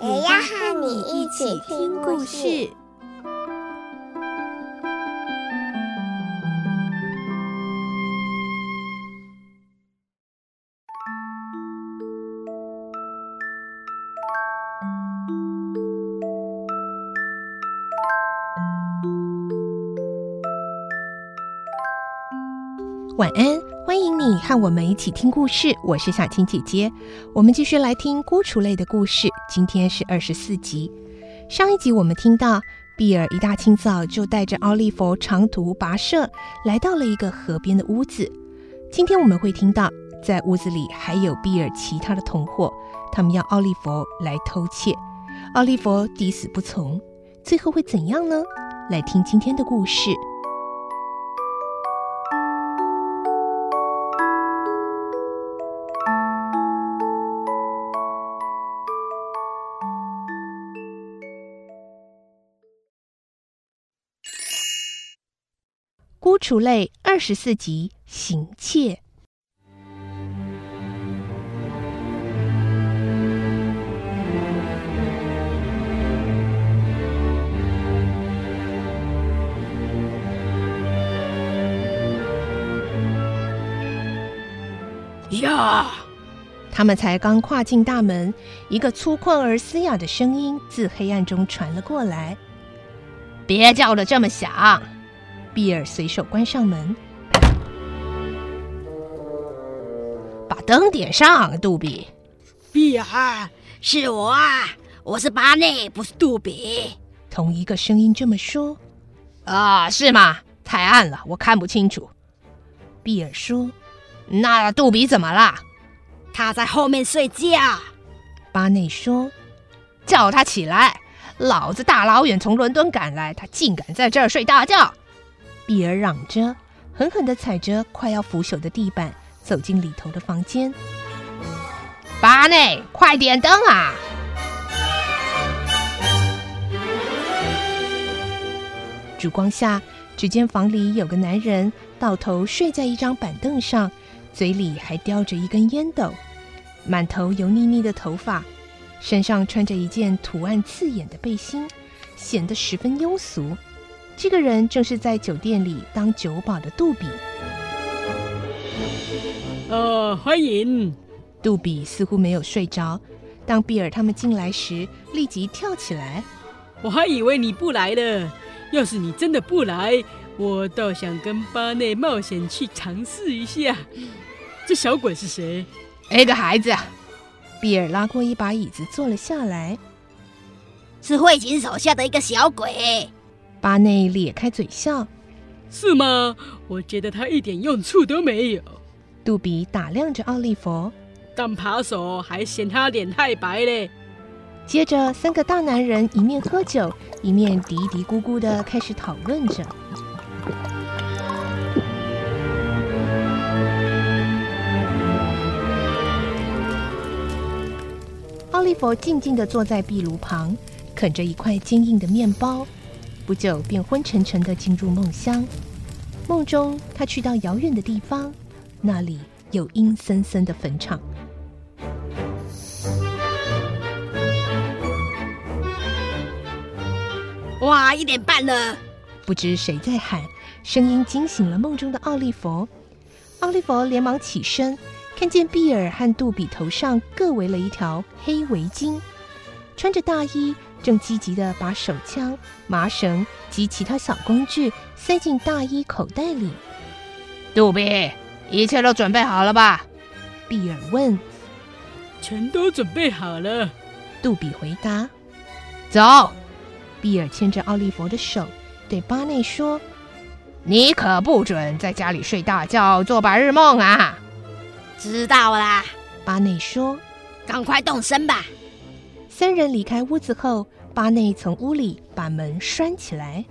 也要和你一起听故事。晚安，欢迎你和我们一起听故事。我是小青姐姐，我们继续来听孤雏类的故事。今天是二十四集。上一集我们听到，比尔一大清早就带着奥利弗长途跋涉，来到了一个河边的屋子。今天我们会听到，在屋子里还有比尔其他的同伙，他们要奥利弗来偷窃。奥利弗抵死不从，最后会怎样呢？来听今天的故事。孤雏类二十四集，行窃。呀！他们才刚跨进大门，一个粗犷而嘶哑的声音自黑暗中传了过来：“别叫的这么响！”比尔随手关上门，把灯点上，杜比。比尔，是我啊，我是巴内，不是杜比。同一个声音这么说。啊，是吗？太暗了，我看不清楚。比尔说。那杜比怎么了？他在后面睡觉。巴内说。叫他起来，老子大老远从伦敦赶来，他竟敢在这儿睡大觉。比尔嚷着，狠狠地踩着快要腐朽的地板，走进里头的房间。巴内，快点灯啊！烛光下，只见房里有个男人倒头睡在一张板凳上，嘴里还叼着一根烟斗，满头油腻腻的头发，身上穿着一件图案刺眼的背心，显得十分庸俗。这个人正是在酒店里当酒保的杜比。呃，欢迎！杜比似乎没有睡着。当比尔他们进来时，立即跳起来。我还以为你不来了。要是你真的不来，我倒想跟巴内冒险去尝试一下。这小鬼是谁？那个孩子。比尔拉过一把椅子坐了下来。是惠琴手下的一个小鬼。巴内咧开嘴笑：“是吗？我觉得他一点用处都没有。”杜比打量着奥利弗，但扒手还嫌他脸太白嘞。接着，三个大男人一面喝酒，一面嘀嘀咕咕的开始讨论着。奥利弗静静的坐在壁炉旁，啃着一块坚硬的面包。不久便昏沉沉的进入梦乡，梦中他去到遥远的地方，那里有阴森森的坟场。哇，一点半了！不知谁在喊，声音惊醒了梦中的奥利弗。奥利弗连忙起身，看见比尔和杜比头上各围了一条黑围巾，穿着大衣。正积极地把手枪、麻绳及其他小工具塞进大衣口袋里。杜比，一切都准备好了吧？比尔问。全都准备好了。杜比回答。走。比尔牵着奥利弗的手，对巴内说：“你可不准在家里睡大觉、做白日梦啊！”知道啦。巴内说：“赶快动身吧。”三人离开屋子后，巴内从屋里把门拴起来。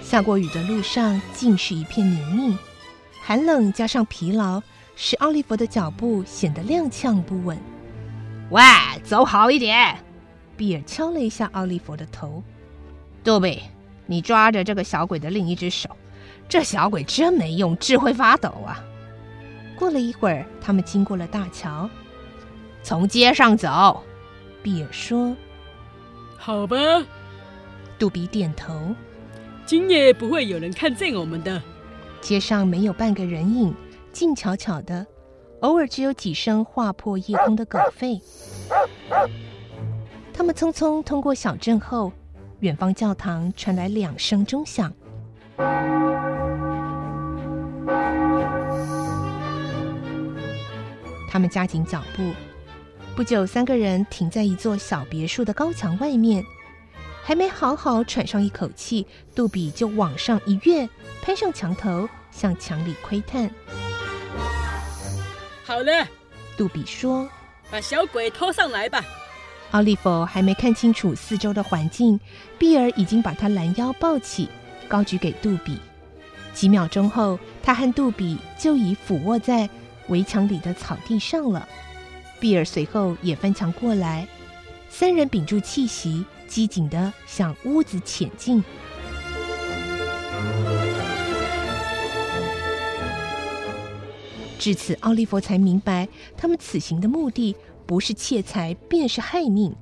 下过雨的路上尽是一片泥泞，寒冷加上疲劳，使奥利弗的脚步显得踉跄不稳。喂，走好一点！比尔敲了一下奥利弗的头。杜比，你抓着这个小鬼的另一只手，这小鬼真没用，只会发抖啊！过了一会儿，他们经过了大桥，从街上走。比尔说：“好吧。”杜比点头。今夜不会有人看见我们的。街上没有半个人影，静悄悄的，偶尔只有几声划破夜空的狗吠。他们匆匆通过小镇后，远方教堂传来两声钟响。他们加紧脚步，不久，三个人停在一座小别墅的高墙外面。还没好好喘上一口气，杜比就往上一跃，攀上墙头，向墙里窥探。好了，杜比说：“把小鬼拖上来吧。”奥利弗还没看清楚四周的环境，比尔已经把他拦腰抱起，高举给杜比。几秒钟后，他和杜比就已俯卧在围墙里的草地上了。比尔随后也翻墙过来，三人屏住气息。机警地向屋子潜进。至此，奥利弗才明白，他们此行的目的不是窃财，便是害命。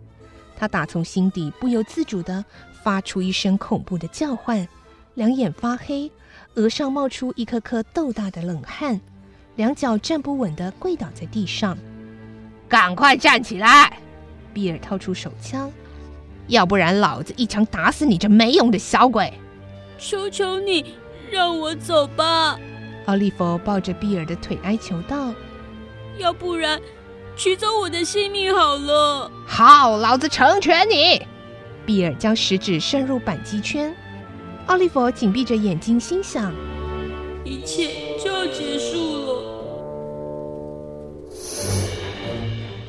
他打从心底不由自主地发出一声恐怖的叫唤，两眼发黑，额上冒出一颗颗豆大的冷汗，两脚站不稳地跪倒在地上。赶快站起来！比尔掏出手枪。要不然，老子一枪打死你这没用的小鬼！求求你，让我走吧！奥利弗抱着比尔的腿哀求道：“要不然，取走我的性命好了。”好，老子成全你！比尔将食指伸入扳机圈，奥利弗紧闭着眼睛，心想：一切就要结束了。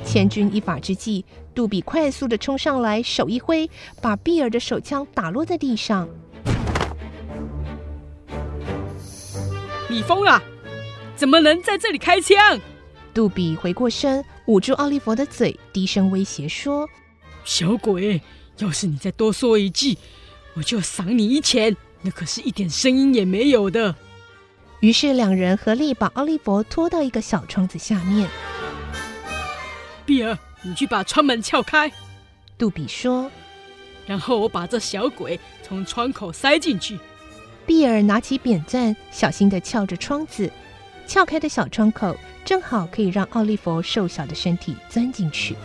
千钧一发之际，杜比快速的冲上来，手一挥，把比尔的手枪打落在地上。你疯了？怎么能在这里开枪？杜比回过身，捂住奥利弗的嘴，低声威胁说：“小鬼，要是你再多说一句，我就赏你一钱，那可是一点声音也没有的。”于是两人合力把奥利弗拖到一个小窗子下面。比尔，你去把窗门撬开。”杜比说，“然后我把这小鬼从窗口塞进去。”比尔拿起扁钻，小心地撬着窗子，撬开的小窗口正好可以让奥利弗瘦小的身体钻进去。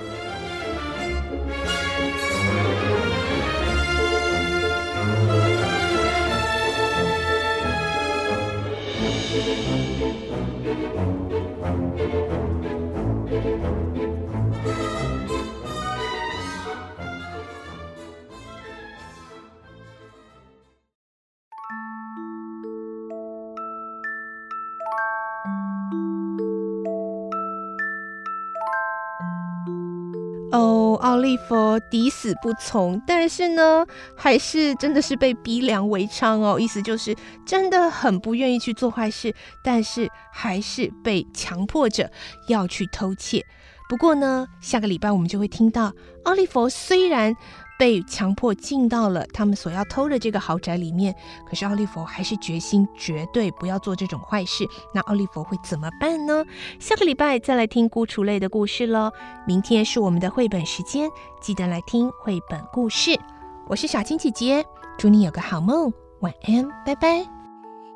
奥利弗抵死不从，但是呢，还是真的是被逼良为娼哦。意思就是真的很不愿意去做坏事，但是还是被强迫着要去偷窃。不过呢，下个礼拜我们就会听到，奥利弗虽然被强迫进到了他们所要偷的这个豪宅里面，可是奥利弗还是决心绝对不要做这种坏事。那奥利弗会怎么办呢？下个礼拜再来听孤雏类的故事喽。明天是我们的绘本时间，记得来听绘本故事。我是小青姐姐，祝你有个好梦，晚安，拜拜。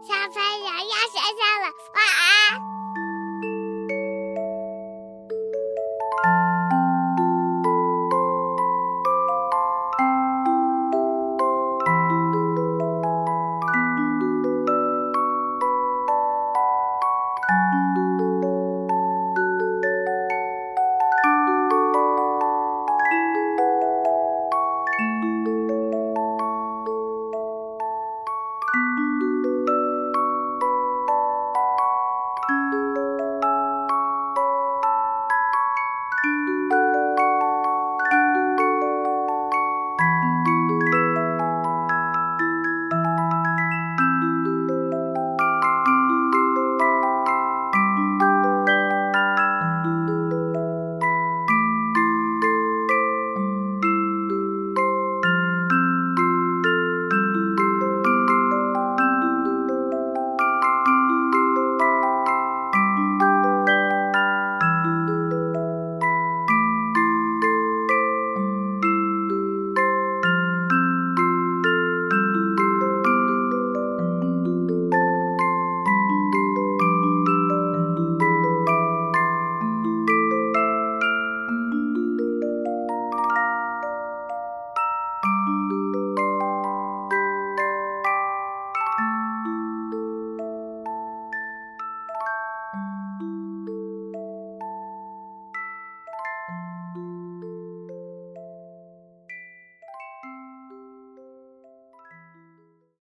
小朋友要睡觉了。晚安